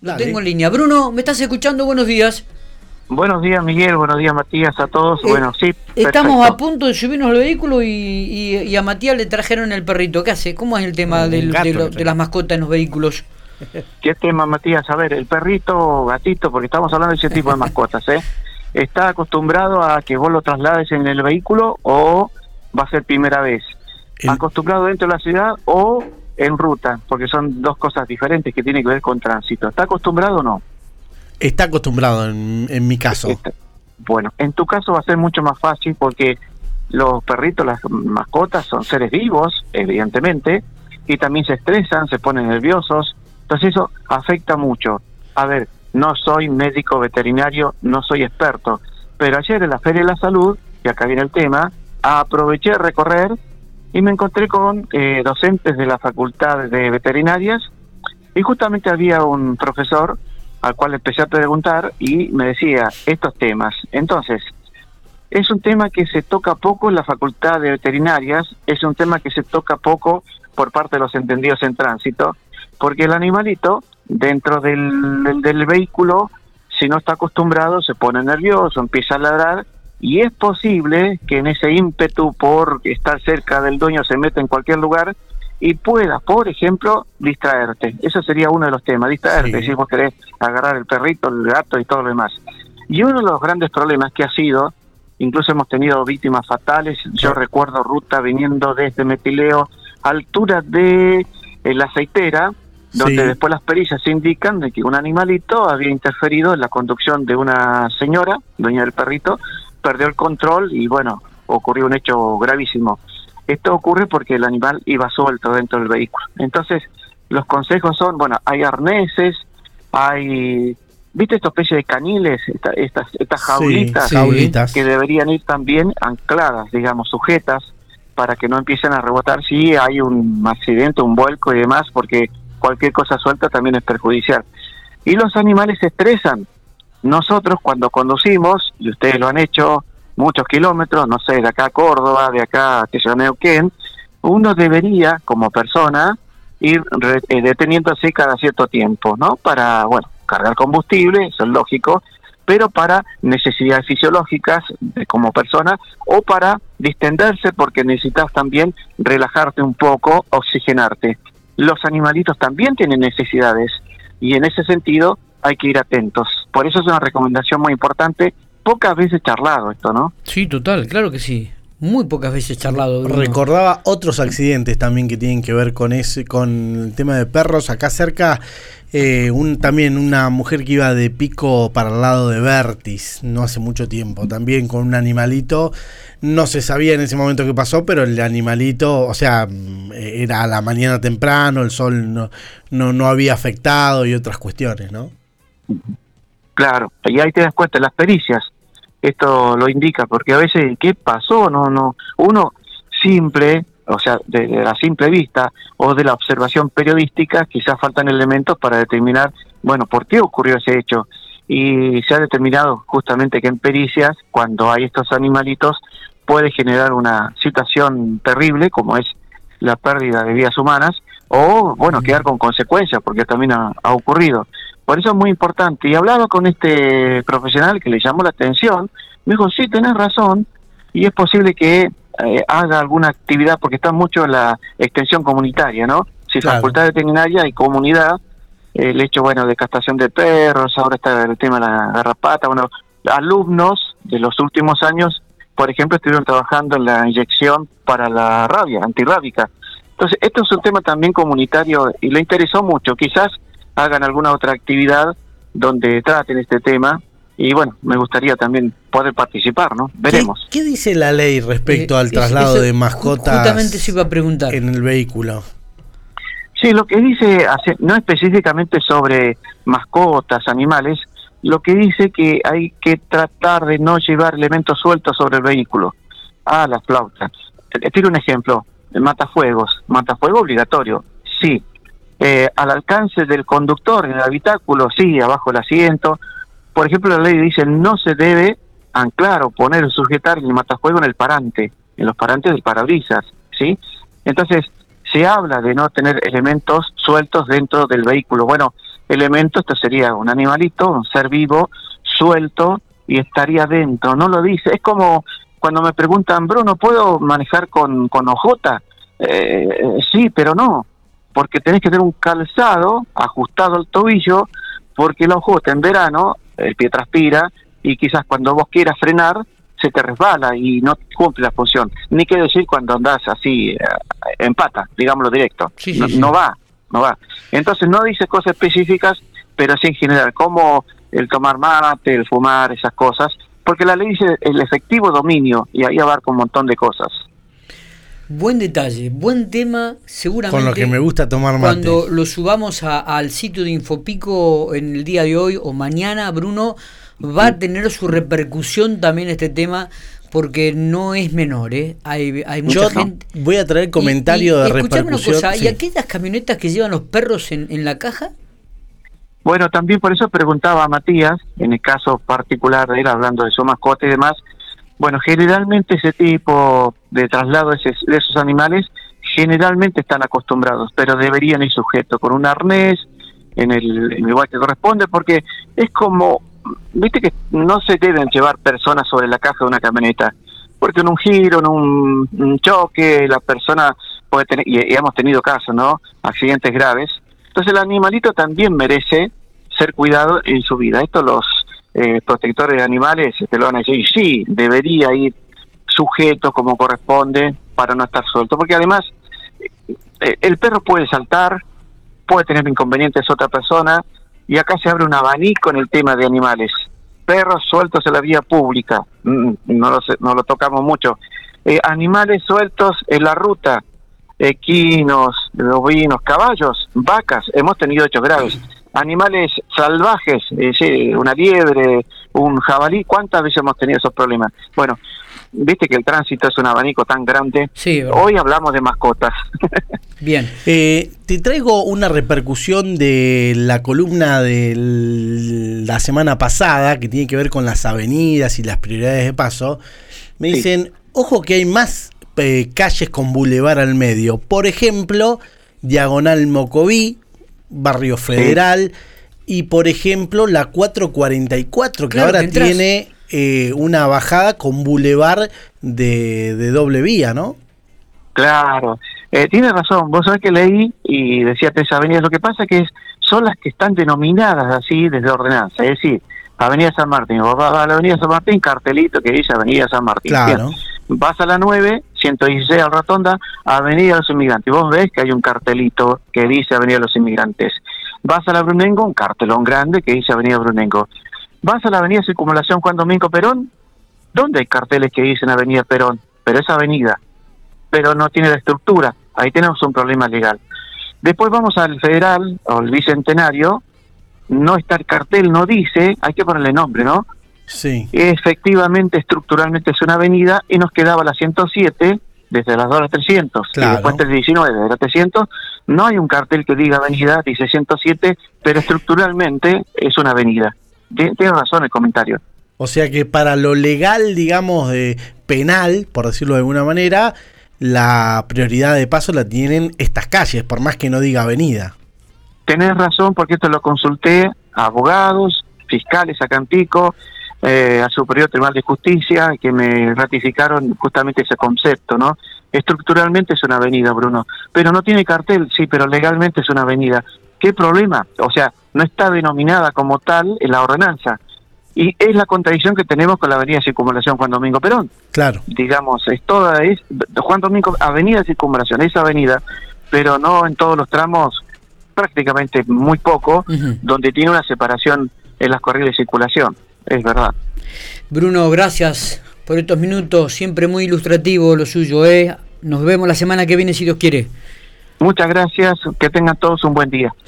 Lo tengo en línea. Bruno, ¿me estás escuchando? Buenos días. Buenos días, Miguel. Buenos días, Matías, a todos. Eh, bueno, sí. Estamos a punto de subirnos al vehículo y, a Matías le trajeron el perrito. ¿Qué hace? ¿Cómo es el tema de, las mascotas en los vehículos? ¿Qué tema, Matías? A ver, el perrito, gatito, porque estamos hablando de ese tipo de mascotas, ¿eh? ¿Está acostumbrado a que vos lo traslades en el vehículo o va a ser primera vez? ¿Acostumbrado dentro de la ciudad o en ruta, porque son dos cosas diferentes que tienen que ver con tránsito. ¿Está acostumbrado o no? Está acostumbrado en, mi caso. bueno, en tu caso va a ser mucho más fácil porque los perritos, las mascotas son seres vivos, evidentemente, y también se estresan, se ponen nerviosos, entonces eso afecta mucho. A ver, no soy médico veterinario, no soy experto, pero ayer en la Feria de la Salud, y acá viene el tema, aproveché de recorrer y me encontré con eh, docentes de la Facultad de Veterinarias y justamente había un profesor al cual empecé a preguntar y me decía estos temas. Entonces, es un tema que se toca poco en la Facultad de Veterinarias, es un tema que se toca poco por parte de los entendidos en tránsito, porque el animalito dentro del, del vehículo, si no está acostumbrado, se pone nervioso, empieza a ladrar y es posible que en ese ímpetu por estar cerca del dueño se meta en cualquier lugar y pueda, por ejemplo, distraerte. Eso sería uno de los temas, distraerte, si vos querés agarrar el perrito, el gato y todo lo demás. Y uno de los grandes problemas que ha sido, incluso hemos tenido víctimas fatales, yo recuerdo ruta viniendo desde Metileo, altura de eh, la aceitera, donde después las pericias indican de que un animalito había interferido en la conducción de una señora, dueña del perrito, perdió el control y bueno, ocurrió un hecho gravísimo. Esto ocurre porque el animal iba suelto dentro del vehículo. Entonces, los consejos son, bueno, hay arneses, hay, ¿viste esta especie de caniles, estas, estas jaulitas, que deberían ir también ancladas, digamos, sujetas, para que no empiecen a rebotar si hay un accidente, un vuelco y demás, porque cualquier cosa suelta también es perjudicial. Y los animales se estresan, nosotros cuando conducimos, y ustedes lo han hecho muchos kilómetros, no sé, de acá a Córdoba, de acá a Neuquén, uno debería, como persona, ir eh, deteniéndose cada cierto tiempo, ¿no? Para, bueno, cargar combustible, eso es lógico, pero para necesidades fisiológicas como persona o para distenderse porque necesitas también relajarte un poco, oxigenarte. Los animalitos también tienen necesidades y en ese sentido hay que ir atentos. Por eso es una recomendación muy importante. Pocas veces charlado esto, ¿no? Sí, total, claro que sí. Muy pocas veces charlado. Recordaba otros accidentes también que tienen que ver con ese, con el tema de perros. Acá cerca, eh, un, también una mujer que iba de pico para el lado de Vertis, no hace mucho tiempo, también con un animalito. No se sabía en ese momento qué pasó, pero el animalito, o sea, era a la mañana temprano, el sol no, no, no había afectado y otras cuestiones, ¿no? Claro, y ahí te das cuenta, las pericias, esto lo indica, porque a veces, ¿qué pasó? No, no, uno simple, o sea, de, la simple vista o de la observación periodística, quizás faltan elementos para determinar, bueno, por qué ocurrió ese hecho. Y se ha determinado justamente que en pericias, cuando hay estos animalitos, puede generar una situación terrible, como es la pérdida de vidas humanas, o, bueno, quedar con consecuencias, porque también ha ocurrido. Por eso es muy importante. Y hablaba con este profesional que le llamó la atención, me dijo, sí, tenés razón, y es posible que eh, haga alguna actividad, porque está mucho en la extensión comunitaria, ¿no? Si facultad veterinaria y comunidad, el hecho, bueno, de castración de perros, ahora está el tema de la garrapata, bueno, alumnos de los últimos años, por ejemplo, estuvieron trabajando en la inyección para la rabia, antirrábica. Entonces, esto es un tema también comunitario y le interesó mucho. Quizás hagan alguna otra actividad donde traten este tema y bueno, me gustaría también poder participar, ¿no? Veremos. ¿Qué, dice la ley respecto eh, al traslado de mascotas justamente se iba a preguntar. en el vehículo? Sí, lo que dice, no específicamente sobre mascotas, animales, lo que dice que hay que tratar de no llevar elementos sueltos sobre el vehículo. Ah, las flautas. Tiro un ejemplo, matafuegos. Matafuego obligatorio, sí, eh, al alcance del conductor en el habitáculo, sí, abajo el asiento. Por ejemplo, la ley dice no se debe anclar o poner o sujetar el matafuego en el parante, en los parantes del parabrisas, ¿sí? Entonces, se habla de no tener elementos sueltos dentro del vehículo. Bueno, elemento, esto sería un animalito, un ser vivo, suelto, y estaría dentro, no lo dice. Es como cuando me preguntan, Bruno, ¿puedo manejar con, con ojota? Eh, sí, pero no, porque tenés que tener un calzado ajustado al tobillo, porque el ojota en verano, el pie transpira, y quizás cuando vos quieras frenar, se te resbala y no cumple la función. Ni qué decir cuando andás así eh, en pata, digámoslo directo. no, va, no va. Entonces no dice cosas específicas, pero sí en general, como el tomar mate, el fumar, esas cosas, porque la ley dice el efectivo dominio y ahí abarca un montón de cosas. Buen detalle, buen tema, seguramente. Con lo que me gusta tomar mate. Cuando lo subamos al sitio de Infopico en el día de hoy o mañana, Bruno, va a tener su repercusión también este tema porque no es menor, ¿eh? Hay, hay mucha gente. Voy a traer comentario de repercusión. Una cosa, ¿y aquellas camionetas que llevan los perros en, en la caja? Bueno, también por eso preguntaba a Matías, en el caso particular de él, hablando de su mascota y demás, bueno, generalmente ese tipo de traslado de, esos animales generalmente están acostumbrados, pero deberían ir sujetos con un arnés en el, en el lugar que corresponde, porque es como, viste que no se deben llevar personas sobre la caja de una camioneta, porque en un giro, en un, choque, la persona puede tener, y hemos tenido casos, ¿no? Accidentes graves. Entonces el animalito también merece ser cuidado en su vida. Esto los eh, protectores de animales te lo van a decir, sí, debería ir sujeto como corresponde para no estar suelto, porque además eh, el perro puede saltar, puede tener inconvenientes otra persona, y acá se abre un abanico en el tema de animales. Perros sueltos en la vía pública, mm, no lo, no lo tocamos mucho. Eh, animales sueltos en la ruta, equinos, bovinos, caballos, vacas, hemos tenido hechos graves animales salvajes, eh, una liebre, un jabalí, ¿cuántas veces hemos tenido esos problemas? Bueno, viste que el tránsito es un abanico tan grande. Sí, Hoy hablamos de mascotas. Bien. Eh, te traigo una repercusión de la columna de la semana pasada que tiene que ver con las avenidas y las prioridades de paso. Me dicen, ojo que hay más eh, calles con bulevar al medio. Por ejemplo, Diagonal Mocoví, Barrio Federal y por ejemplo la 444 que ahora tiene eh, una bajada con bulevar de, doble vía, ¿no? Claro, eh, tiene razón, vos sabés que leí y decía tres avenidas, lo que pasa que es, son las que están denominadas así desde ordenanza, es decir, Avenida San Martín, vos vas a la Avenida San Martín, cartelito que dice Avenida San Martín. Claro. Vas a la 9, 116 a Rotonda, Avenida de los Inmigrantes. Vos ves que hay un cartelito que dice Avenida de los Inmigrantes. Vas a la Brunengo, un cartelón grande que dice Avenida Brunengo. Vas a la Avenida Circunvalación Juan Domingo Perón, ¿dónde hay carteles que dicen Avenida Perón? Pero es avenida, pero no tiene la estructura. Ahí tenemos un problema legal. Después vamos al Federal o al Bicentenario, no está el cartel, no dice, hay que ponerle nombre, ¿no? Sí. Efectivamente, estructuralmente es una avenida y nos quedaba la 107 desde las 2 a las 300 y después del 19 desde las 300 no hay un cartel que diga avenida, dice 107, pero estructuralmente es una avenida. Tiene razón el comentario. O sea que para lo legal, digamos, de penal, por decirlo de alguna manera, la prioridad de paso la tienen estas calles, por más que no diga avenida. Tenés razón porque esto lo consulté a abogados, fiscales acá en Pico, eh, a Superior Tribunal de Justicia que me ratificaron justamente ese concepto, ¿no? Estructuralmente es una avenida, Bruno, pero no tiene cartel, sí, pero legalmente es una avenida. ¿Qué problema? O sea, no está denominada como tal en la ordenanza. Y es la contradicción que tenemos con la avenida Circunvalación Juan Domingo Perón. Claro. Digamos, es toda, es Juan Domingo, avenida Circunvalación, esa avenida, pero no en todos los tramos, prácticamente muy poco, donde tiene una separación en las corridas de circulación es verdad. Bruno, gracias por estos minutos, siempre muy ilustrativo lo suyo, ¿eh? Nos vemos la semana que viene si Dios quiere. Muchas gracias, que tengan todos un buen día.